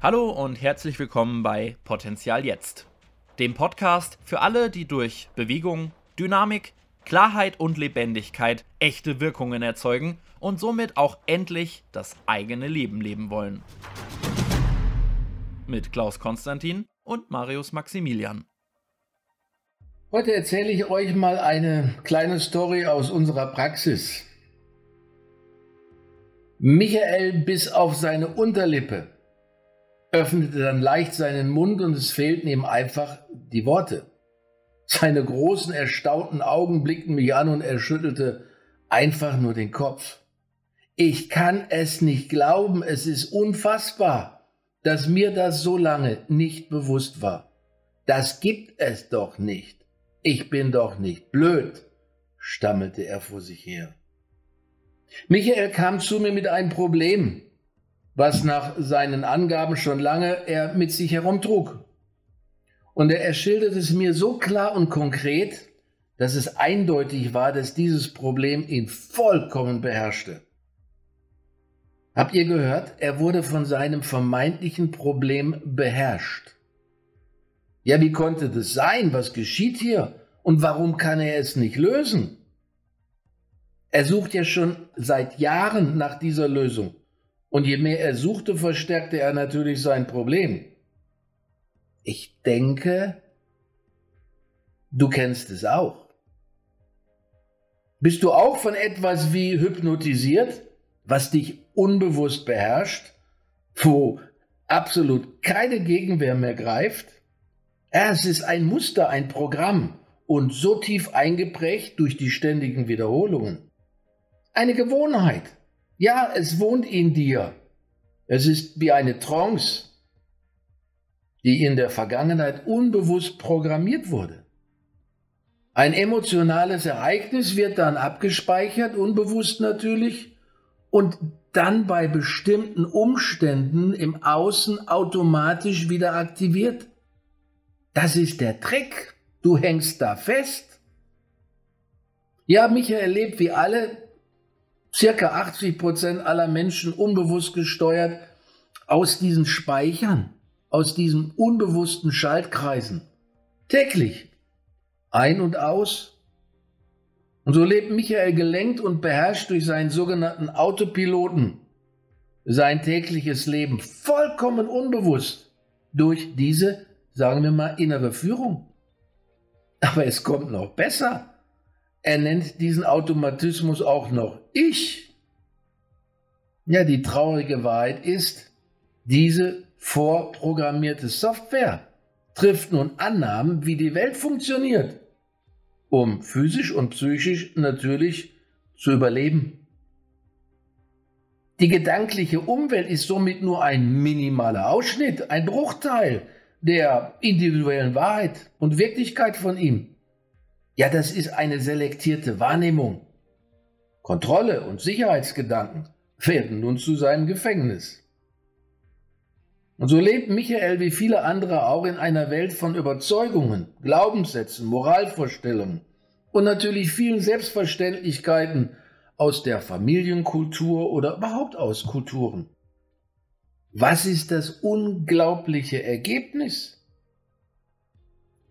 Hallo und herzlich willkommen bei Potenzial Jetzt, dem Podcast für alle, die durch Bewegung, Dynamik, Klarheit und Lebendigkeit echte Wirkungen erzeugen und somit auch endlich das eigene Leben leben wollen. Mit Klaus Konstantin und Marius Maximilian. Heute erzähle ich euch mal eine kleine Story aus unserer Praxis. Michael bis auf seine Unterlippe öffnete dann leicht seinen Mund und es fehlten ihm einfach die Worte. Seine großen, erstaunten Augen blickten mich an und er schüttelte einfach nur den Kopf. Ich kann es nicht glauben, es ist unfassbar, dass mir das so lange nicht bewusst war. Das gibt es doch nicht. Ich bin doch nicht blöd, stammelte er vor sich her. Michael kam zu mir mit einem Problem was nach seinen Angaben schon lange er mit sich herumtrug. Und er schildert es mir so klar und konkret, dass es eindeutig war, dass dieses Problem ihn vollkommen beherrschte. Habt ihr gehört? Er wurde von seinem vermeintlichen Problem beherrscht. Ja, wie konnte das sein? Was geschieht hier? Und warum kann er es nicht lösen? Er sucht ja schon seit Jahren nach dieser Lösung. Und je mehr er suchte, verstärkte er natürlich sein Problem. Ich denke, du kennst es auch. Bist du auch von etwas wie hypnotisiert, was dich unbewusst beherrscht, wo absolut keine Gegenwehr mehr greift? Ja, es ist ein Muster, ein Programm und so tief eingeprägt durch die ständigen Wiederholungen. Eine Gewohnheit. Ja, es wohnt in dir. Es ist wie eine Trance, die in der Vergangenheit unbewusst programmiert wurde. Ein emotionales Ereignis wird dann abgespeichert, unbewusst natürlich, und dann bei bestimmten Umständen im Außen automatisch wieder aktiviert. Das ist der Trick. Du hängst da fest. Ja, Michael erlebt wie alle circa 80 Prozent aller Menschen unbewusst gesteuert aus diesen Speichern, aus diesen unbewussten Schaltkreisen. Täglich. Ein und aus. Und so lebt Michael gelenkt und beherrscht durch seinen sogenannten Autopiloten sein tägliches Leben vollkommen unbewusst durch diese, sagen wir mal, innere Führung. Aber es kommt noch besser. Er nennt diesen Automatismus auch noch ich. Ja, die traurige Wahrheit ist, diese vorprogrammierte Software trifft nun Annahmen, wie die Welt funktioniert, um physisch und psychisch natürlich zu überleben. Die gedankliche Umwelt ist somit nur ein minimaler Ausschnitt, ein Bruchteil der individuellen Wahrheit und Wirklichkeit von ihm. Ja, das ist eine selektierte Wahrnehmung. Kontrolle und Sicherheitsgedanken werden nun zu seinem Gefängnis. Und so lebt Michael wie viele andere auch in einer Welt von Überzeugungen, Glaubenssätzen, Moralvorstellungen und natürlich vielen Selbstverständlichkeiten aus der Familienkultur oder überhaupt aus Kulturen. Was ist das unglaubliche Ergebnis?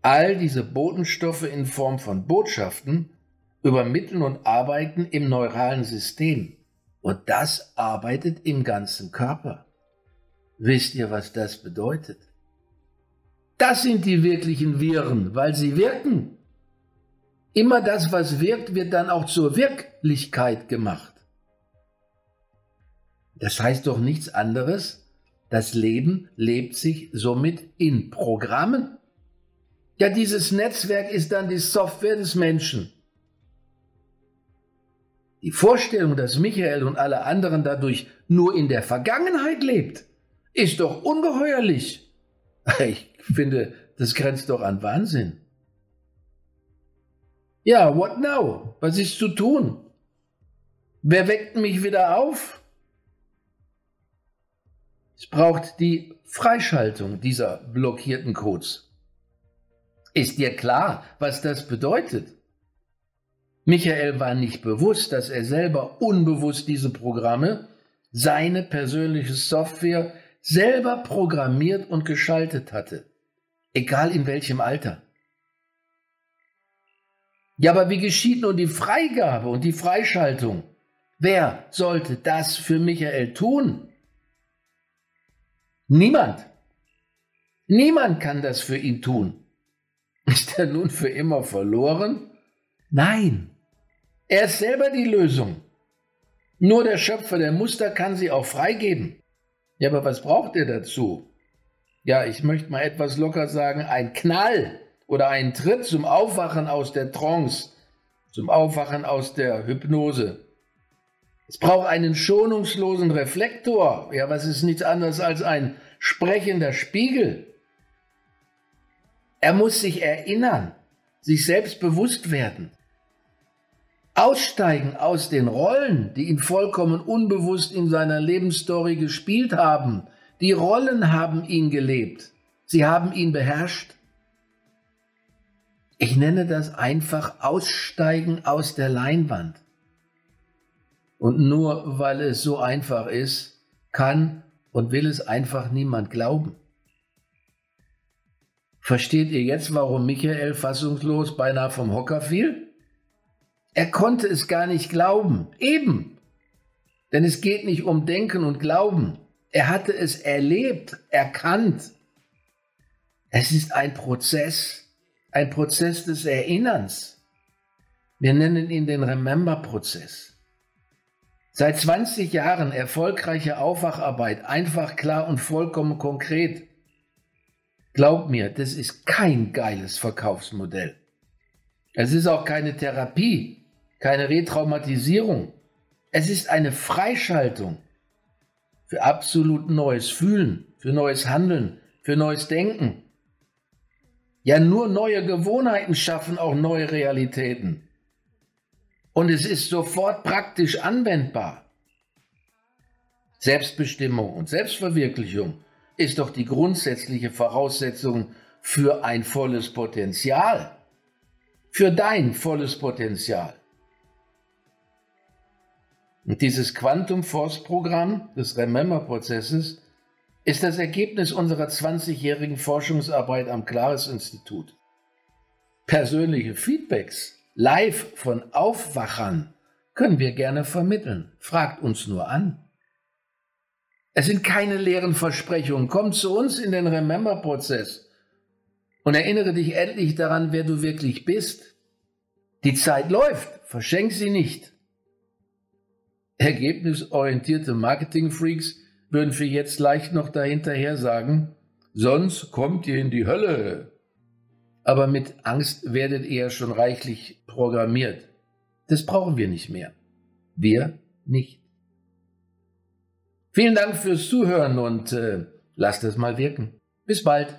All diese Botenstoffe in Form von Botschaften übermitteln und arbeiten im neuralen System. Und das arbeitet im ganzen Körper. Wisst ihr, was das bedeutet? Das sind die wirklichen Viren, weil sie wirken. Immer das, was wirkt, wird dann auch zur Wirklichkeit gemacht. Das heißt doch nichts anderes, das Leben lebt sich somit in Programmen. Ja, dieses Netzwerk ist dann die Software des Menschen. Die Vorstellung, dass Michael und alle anderen dadurch nur in der Vergangenheit lebt, ist doch ungeheuerlich. Ich finde, das grenzt doch an Wahnsinn. Ja, what now? Was ist zu tun? Wer weckt mich wieder auf? Es braucht die Freischaltung dieser blockierten Codes. Ist dir klar, was das bedeutet? Michael war nicht bewusst, dass er selber unbewusst diese Programme, seine persönliche Software, selber programmiert und geschaltet hatte. Egal in welchem Alter. Ja, aber wie geschieht nun die Freigabe und die Freischaltung? Wer sollte das für Michael tun? Niemand. Niemand kann das für ihn tun. Ist er nun für immer verloren? Nein. Er ist selber die Lösung. Nur der Schöpfer der Muster kann sie auch freigeben. Ja, aber was braucht er dazu? Ja, ich möchte mal etwas locker sagen, ein Knall oder ein Tritt zum Aufwachen aus der Trance, zum Aufwachen aus der Hypnose. Es braucht einen schonungslosen Reflektor. Ja, was ist nichts anderes als ein sprechender Spiegel? Er muss sich erinnern, sich selbst bewusst werden. Aussteigen aus den Rollen, die ihn vollkommen unbewusst in seiner Lebensstory gespielt haben. Die Rollen haben ihn gelebt. Sie haben ihn beherrscht. Ich nenne das einfach Aussteigen aus der Leinwand. Und nur weil es so einfach ist, kann und will es einfach niemand glauben. Versteht ihr jetzt, warum Michael fassungslos beinahe vom Hocker fiel? Er konnte es gar nicht glauben. Eben. Denn es geht nicht um Denken und Glauben. Er hatte es erlebt, erkannt. Es ist ein Prozess, ein Prozess des Erinnerns. Wir nennen ihn den Remember-Prozess. Seit 20 Jahren erfolgreiche Aufwacharbeit, einfach klar und vollkommen konkret. Glaub mir, das ist kein geiles Verkaufsmodell. Es ist auch keine Therapie keine Retraumatisierung. Es ist eine Freischaltung für absolut neues Fühlen, für neues Handeln, für neues Denken. Ja, nur neue Gewohnheiten schaffen auch neue Realitäten. Und es ist sofort praktisch anwendbar. Selbstbestimmung und Selbstverwirklichung ist doch die grundsätzliche Voraussetzung für ein volles Potenzial. Für dein volles Potenzial. Und dieses Quantum Force Programm des Remember-Prozesses ist das Ergebnis unserer 20-jährigen Forschungsarbeit am Claris Institut. Persönliche Feedbacks live von Aufwachern können wir gerne vermitteln. Fragt uns nur an. Es sind keine leeren Versprechungen. Komm zu uns in den Remember-Prozess und erinnere dich endlich daran, wer du wirklich bist. Die Zeit läuft, verschenk sie nicht. Ergebnisorientierte Marketing-Freaks würden für jetzt leicht noch dahinterher sagen, sonst kommt ihr in die Hölle. Aber mit Angst werdet ihr schon reichlich programmiert. Das brauchen wir nicht mehr. Wir nicht. Vielen Dank fürs Zuhören und äh, lasst es mal wirken. Bis bald.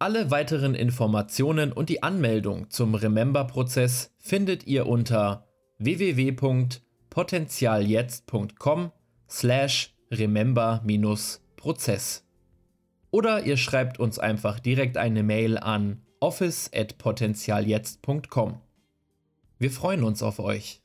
Alle weiteren Informationen und die Anmeldung zum Remember-Prozess findet ihr unter www.potenzialjetzt.com slash remember-prozess. Oder ihr schreibt uns einfach direkt eine Mail an office@potenzialjetzt.com. Wir freuen uns auf euch.